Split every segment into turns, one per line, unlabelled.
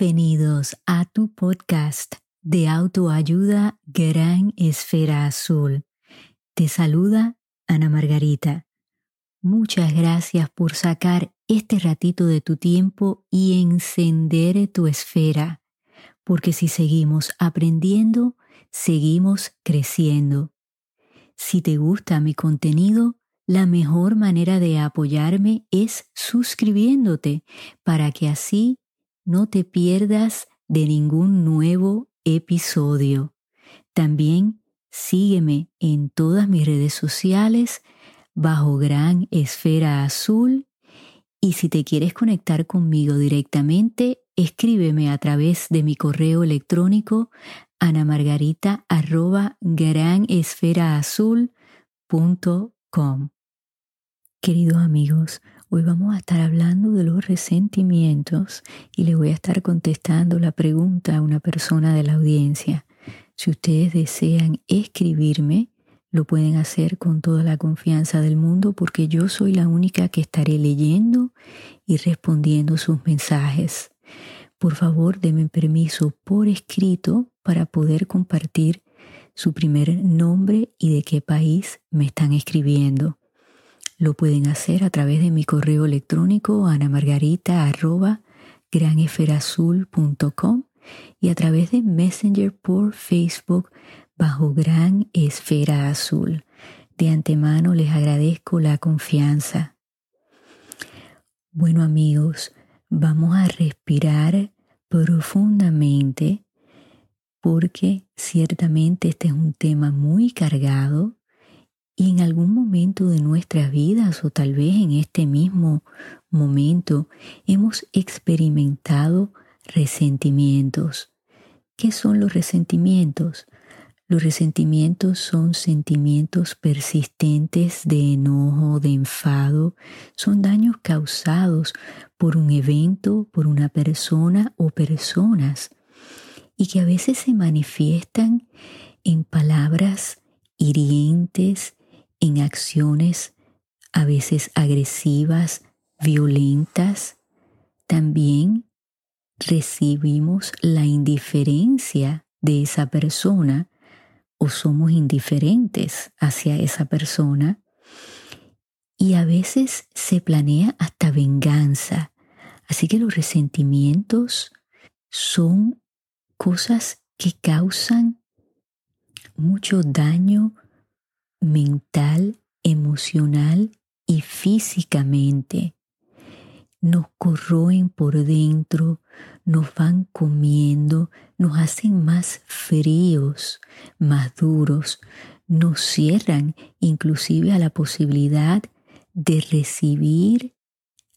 Bienvenidos a tu podcast de autoayuda Gran Esfera Azul. Te saluda Ana Margarita. Muchas gracias por sacar este ratito de tu tiempo y encender tu esfera, porque si seguimos aprendiendo, seguimos creciendo. Si te gusta mi contenido, la mejor manera de apoyarme es suscribiéndote para que así no te pierdas de ningún nuevo episodio. También sígueme en todas mis redes sociales bajo Gran Esfera Azul y si te quieres conectar conmigo directamente, escríbeme a través de mi correo electrónico anamargarita.granesferaazul.com. Queridos amigos, hoy vamos a estar hablando de los resentimientos y le voy a estar contestando la pregunta a una persona de la audiencia. Si ustedes desean escribirme, lo pueden hacer con toda la confianza del mundo porque yo soy la única que estaré leyendo y respondiendo sus mensajes. Por favor, denme permiso por escrito para poder compartir su primer nombre y de qué país me están escribiendo. Lo pueden hacer a través de mi correo electrónico anamargarita.granesferazul.com y a través de Messenger por Facebook bajo Gran Esfera Azul. De antemano les agradezco la confianza. Bueno amigos, vamos a respirar profundamente porque ciertamente este es un tema muy cargado y en algún momento de nuestras vidas o tal vez en este mismo momento hemos experimentado resentimientos. ¿Qué son los resentimientos? Los resentimientos son sentimientos persistentes de enojo, de enfado, son daños causados por un evento, por una persona o personas y que a veces se manifiestan en palabras hirientes, en acciones a veces agresivas, violentas, también recibimos la indiferencia de esa persona o somos indiferentes hacia esa persona y a veces se planea hasta venganza. Así que los resentimientos son cosas que causan mucho daño mental, emocional y físicamente. Nos corroen por dentro, nos van comiendo, nos hacen más fríos, más duros, nos cierran inclusive a la posibilidad de recibir,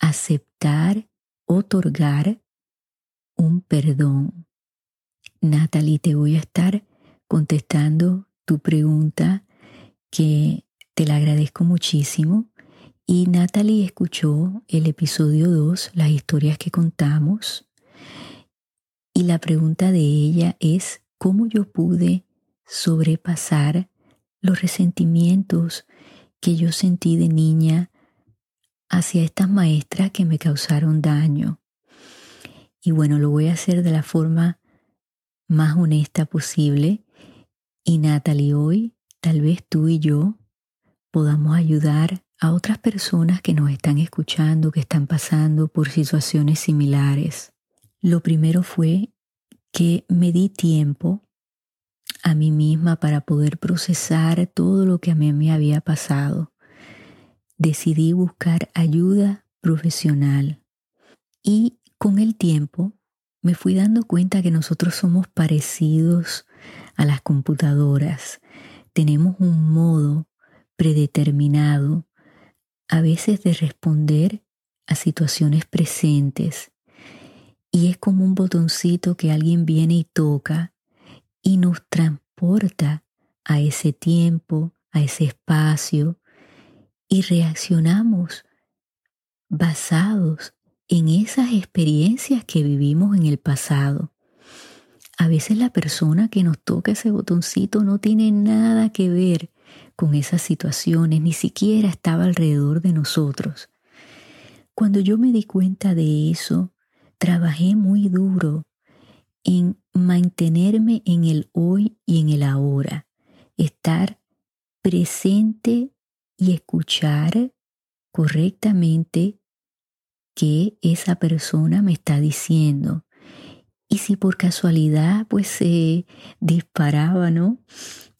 aceptar, otorgar un perdón. Natalie, te voy a estar contestando tu pregunta que te la agradezco muchísimo. Y Natalie escuchó el episodio 2, las historias que contamos. Y la pregunta de ella es, ¿cómo yo pude sobrepasar los resentimientos que yo sentí de niña hacia estas maestras que me causaron daño? Y bueno, lo voy a hacer de la forma más honesta posible. Y Natalie hoy tal vez tú y yo podamos ayudar a otras personas que nos están escuchando, que están pasando por situaciones similares. Lo primero fue que me di tiempo a mí misma para poder procesar todo lo que a mí me había pasado. Decidí buscar ayuda profesional y con el tiempo me fui dando cuenta que nosotros somos parecidos a las computadoras tenemos un modo predeterminado a veces de responder a situaciones presentes y es como un botoncito que alguien viene y toca y nos transporta a ese tiempo, a ese espacio y reaccionamos basados en esas experiencias que vivimos en el pasado. A veces la persona que nos toca ese botoncito no tiene nada que ver con esas situaciones, ni siquiera estaba alrededor de nosotros. Cuando yo me di cuenta de eso, trabajé muy duro en mantenerme en el hoy y en el ahora, estar presente y escuchar correctamente qué esa persona me está diciendo. Y si por casualidad pues se disparaba, ¿no?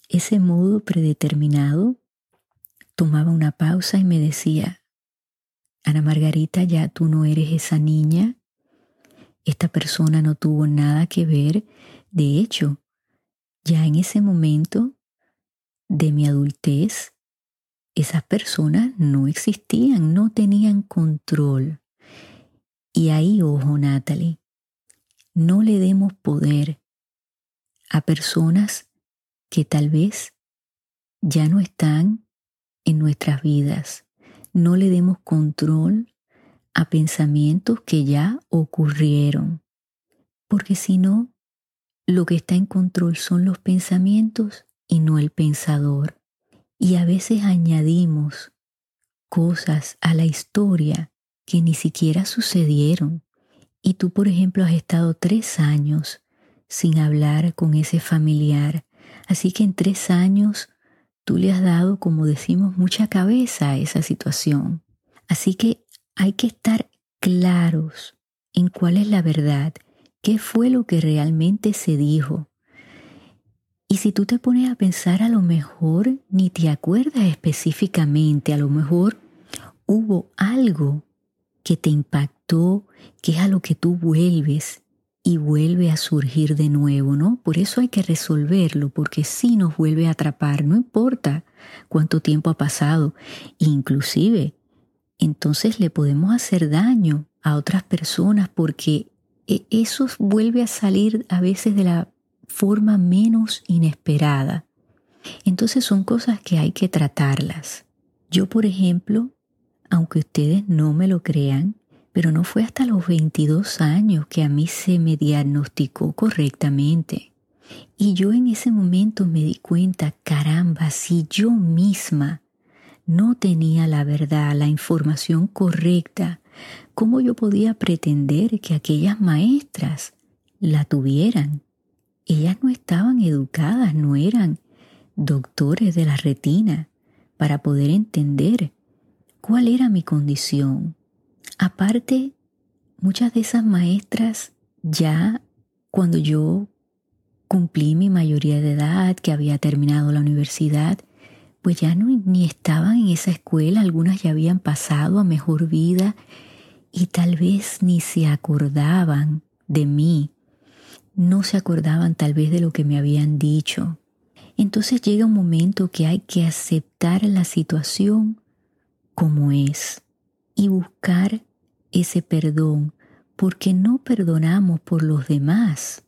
Ese modo predeterminado, tomaba una pausa y me decía, Ana Margarita, ya tú no eres esa niña, esta persona no tuvo nada que ver, de hecho, ya en ese momento de mi adultez, esas personas no existían, no tenían control. Y ahí, ojo, Natalie, no le demos poder a personas que tal vez ya no están en nuestras vidas. No le demos control a pensamientos que ya ocurrieron. Porque si no, lo que está en control son los pensamientos y no el pensador. Y a veces añadimos cosas a la historia que ni siquiera sucedieron. Y tú, por ejemplo, has estado tres años sin hablar con ese familiar. Así que en tres años tú le has dado, como decimos, mucha cabeza a esa situación. Así que hay que estar claros en cuál es la verdad, qué fue lo que realmente se dijo, y si tú te pones a pensar, a lo mejor ni te acuerdas específicamente, a lo mejor hubo algo que te impactó, que es a lo que tú vuelves y vuelve a surgir de nuevo, ¿no? Por eso hay que resolverlo, porque si nos vuelve a atrapar, no importa cuánto tiempo ha pasado, inclusive entonces le podemos hacer daño a otras personas porque e-, eso vuelve a salir a veces de la forma menos inesperada. Entonces son cosas que hay que tratarlas. Yo, por ejemplo, aunque ustedes no me lo crean, pero no fue hasta los 22 años que a mí se me diagnosticó correctamente. Y yo en ese momento me di cuenta, caramba, si yo misma no tenía la verdad, la información correcta, ¿cómo yo podía pretender que aquellas maestras la tuvieran? Ellas no estaban educadas, no eran doctores de la retina para poder entender cuál era mi condición. Aparte, muchas de esas maestras ya cuando yo cumplí mi mayoría de edad, que había terminado la universidad, pues ya ni estaban en esa escuela, algunas ya habían pasado a mejor vida y tal vez ni se acordaban de mí no se acordaban tal vez de lo que me habían dicho. Entonces llega un momento que hay que aceptar la situación como es y buscar ese perdón, porque no perdonamos por los demás,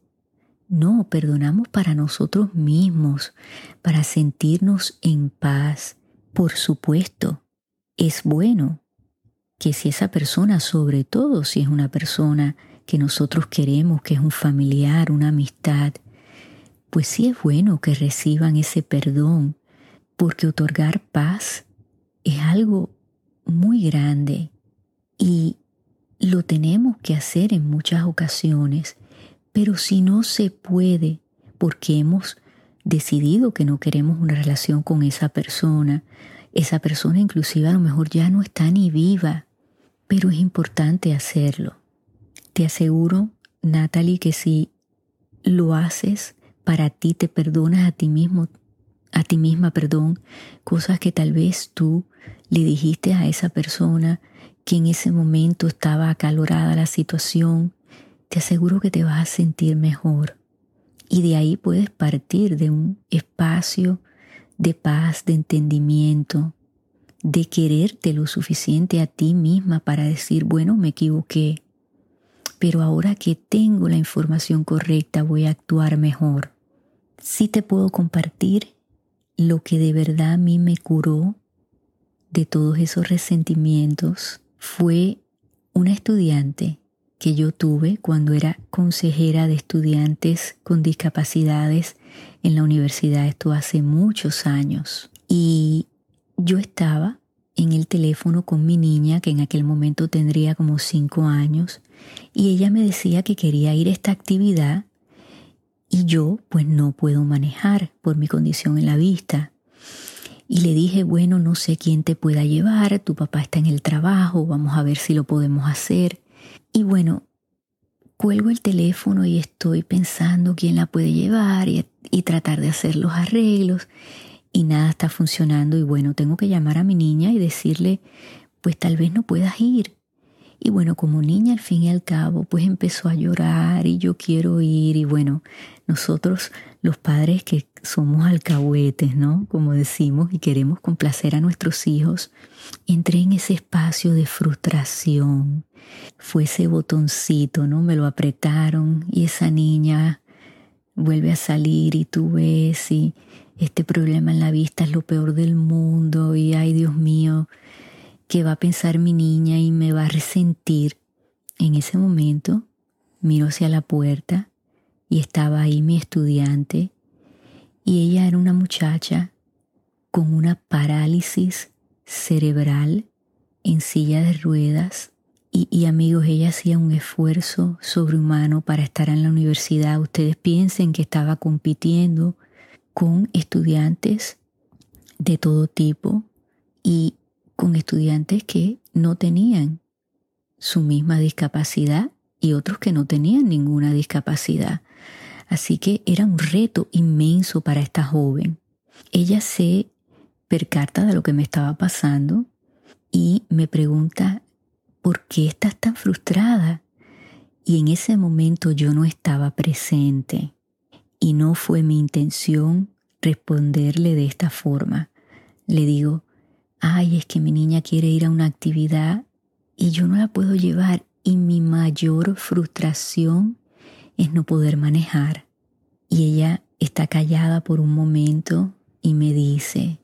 no, perdonamos para nosotros mismos, para sentirnos en paz. Por supuesto, es bueno que si esa persona, sobre todo si es una persona que nosotros queremos, que es un familiar, una amistad, pues sí es bueno que reciban ese perdón, porque otorgar paz es algo muy grande y lo tenemos que hacer en muchas ocasiones, pero si no se puede, porque hemos decidido que no queremos una relación con esa persona, esa persona inclusive a lo mejor ya no está ni viva, pero es importante hacerlo. Te aseguro, Natalie, que si lo haces para ti, te perdonas a ti mismo, a ti misma, perdón, cosas que tal vez tú le dijiste a esa persona que en ese momento estaba acalorada la situación, te aseguro que te vas a sentir mejor. Y de ahí puedes partir de un espacio de paz, de entendimiento, de quererte lo suficiente a ti misma para decir, bueno, me equivoqué, pero ahora que tengo la información correcta voy a actuar mejor. Sí te puedo compartir lo que de verdad a mí me curó de todos esos resentimientos fue una estudiante que yo tuve cuando era consejera de estudiantes con discapacidades en la universidad. Esto hace muchos años. Y yo estaba en el teléfono con mi niña, que en aquel momento tendría como cinco años, y ella me decía que quería ir a esta actividad y yo pues no puedo manejar por mi condición en la vista. Y le dije, bueno, no sé quién te pueda llevar, tu papá está en el trabajo, vamos a ver si lo podemos hacer. Y bueno, cuelgo el teléfono y estoy pensando quién la puede llevar y, y tratar de hacer los arreglos y nada está funcionando y bueno, tengo que llamar a mi niña y decirle, pues tal vez no puedas ir. Y bueno, como niña al fin y al cabo, pues empezó a llorar y yo quiero ir y bueno, nosotros los padres que somos alcahuetes, ¿no? Como decimos y queremos complacer a nuestros hijos, entré en ese espacio de frustración. Fue ese botoncito, ¿no? Me lo apretaron y esa niña vuelve a salir y tú ves y este problema en la vista es lo peor del mundo y ay Dios mío, ¿qué va a pensar mi niña y me va a resentir? En ese momento miro hacia la puerta y estaba ahí mi estudiante y ella era una muchacha con una parálisis cerebral en silla de ruedas y, y, amigos, ella hacía un esfuerzo sobrehumano para estar en la universidad. Ustedes piensen que estaba compitiendo con estudiantes de todo tipo y con estudiantes que no tenían su misma discapacidad y otros que no tenían ninguna discapacidad. Así que era un reto inmenso para esta joven. Ella se percata de lo que me estaba pasando y me pregunta, ¿por qué estás tan frustrada? Y en ese momento yo no estaba presente y no fue mi intención responderle de esta forma. Le digo, ay, es que mi niña quiere ir a una actividad y yo no la puedo llevar y mi mayor frustración es no poder manejar. Y ella está callada por un momento y me dice,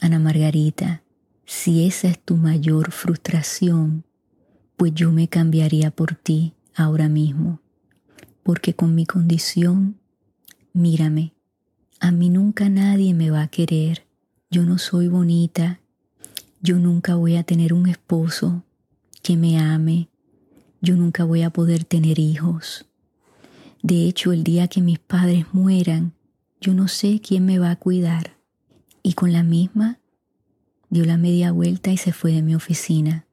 Ana Margarita, si esa es tu mayor frustración, pues yo me cambiaría por ti ahora mismo, porque con mi condición Mírame, a mí nunca nadie me va a querer. Yo no soy bonita. Yo nunca voy a tener un esposo que me ame. Yo nunca voy a poder tener hijos. De hecho, el día que mis padres mueran, yo no sé quién me va a cuidar. Y con la misma, dio la media vuelta y se fue de mi oficina.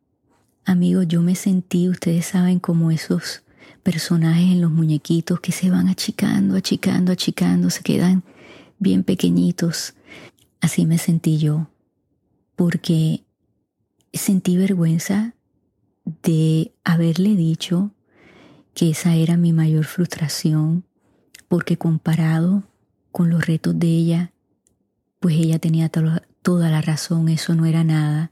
Amigos, yo me sentí, ustedes saben, como esos personajes en los muñequitos que se van achicando, achicando, achicando, se quedan bien pequeñitos. Así me sentí yo, porque sentí vergüenza de haberle dicho que esa era mi mayor frustración, porque comparado con los retos de ella, pues ella tenía toda la razón, eso no era nada.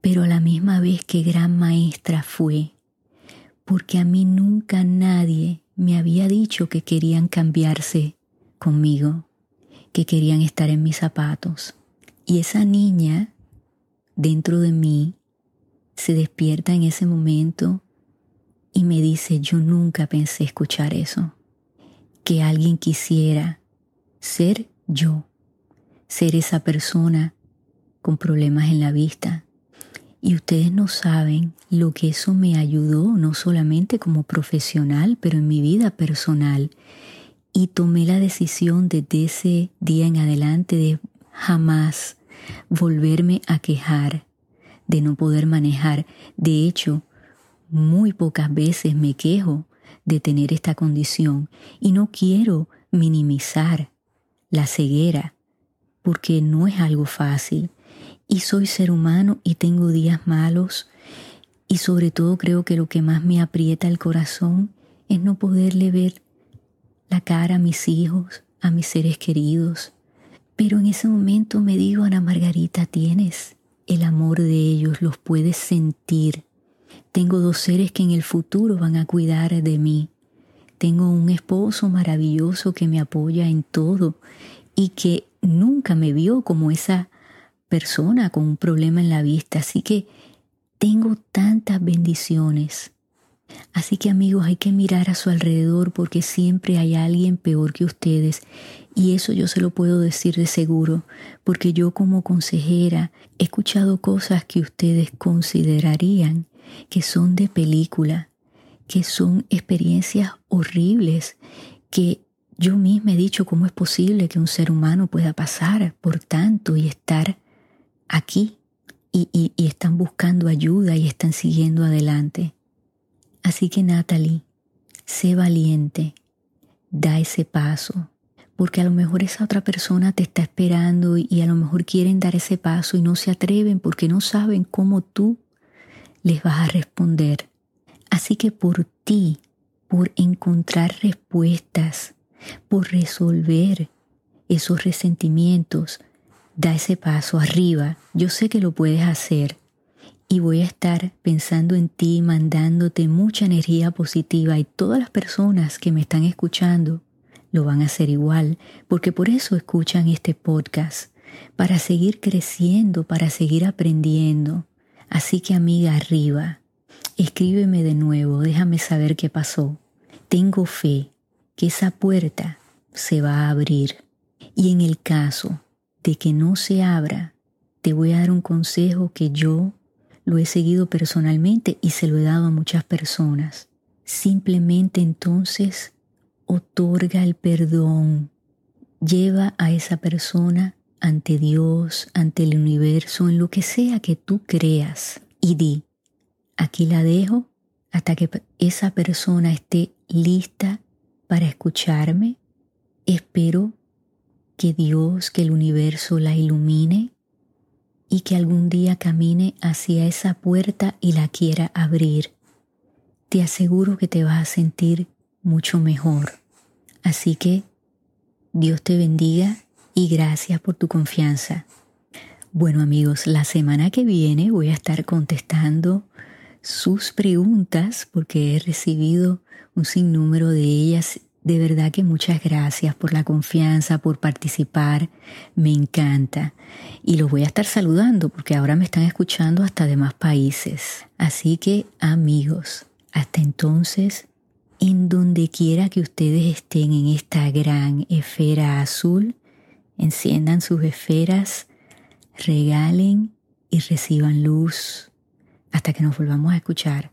Pero a la misma vez que gran maestra fue porque a mí nunca nadie me había dicho que querían cambiarse conmigo, que querían estar en mis zapatos. Y esa niña dentro de mí se despierta en ese momento y me dice, yo nunca pensé escuchar eso, que alguien quisiera ser yo, ser esa persona con problemas en la vista, y ustedes no saben lo que eso me ayudó, no solamente como profesional, pero en mi vida personal. Y tomé la decisión desde ese día en adelante de jamás volverme a quejar de no poder manejar. De hecho, muy pocas veces me quejo de tener esta condición y no quiero minimizar la ceguera porque no es algo fácil y soy ser humano y tengo días malos y sobre todo creo que lo que más me aprieta el corazón es no poderle ver la cara a mis hijos, a mis seres queridos. Pero en ese momento me digo, Ana Margarita, tienes el amor de ellos, los puedes sentir. Tengo dos seres que en el futuro van a cuidar de mí. Tengo un esposo maravilloso que me apoya en todo y que nunca me vio como esa persona con un problema en la vista. Así que tengo tantas bendiciones Así que amigos, hay que mirar a su alrededor porque siempre hay alguien peor que ustedes. Y eso yo se lo puedo decir de seguro, porque yo como consejera he escuchado cosas que ustedes considerarían que son de película, que son experiencias horribles, que yo misma he dicho cómo es posible que un ser humano pueda pasar por tanto y estar aquí y, y están buscando ayuda y están siguiendo adelante. Así que Natalie, sé valiente, da ese paso, porque a lo mejor esa otra persona te está esperando y a lo mejor quieren dar ese paso y no se atreven porque no saben cómo tú les vas a responder. Así que por ti, por encontrar respuestas, por resolver esos resentimientos, da ese paso arriba. Yo sé que lo puedes hacer y voy a estar pensando en ti, mandándote mucha energía positiva y todas las personas que me están escuchando lo van a hacer igual, porque por eso escuchan este podcast, para seguir creciendo, para seguir aprendiendo. Así que amiga arriba, escríbeme de nuevo, déjame saber qué pasó. Tengo fe que esa puerta se va a abrir. Y en el caso de que no se abra, te voy a dar un consejo que yo lo he seguido personalmente y se lo he dado a muchas personas. Simplemente entonces otorga el perdón, lleva a esa persona ante Dios, ante el universo, en lo que sea que tú creas y di, aquí la dejo hasta que esa persona esté lista para escucharme. Espero que Dios, que el universo la ilumine y que algún día camine hacia esa puerta y la quiera abrir. Te aseguro que te vas a sentir mucho mejor. Así que Dios te bendiga y gracias por tu confianza. Bueno amigos, la semana que viene voy a estar contestando sus preguntas porque he recibido un sinnúmero de ellas de verdad que muchas gracias por la confianza, por participar. Me encanta. Y los voy a estar saludando porque ahora me están escuchando hasta de más países. Así que amigos, hasta entonces, en donde quiera que ustedes estén en esta gran esfera azul, enciendan sus esferas, regalen y reciban luz hasta que nos volvamos a escuchar.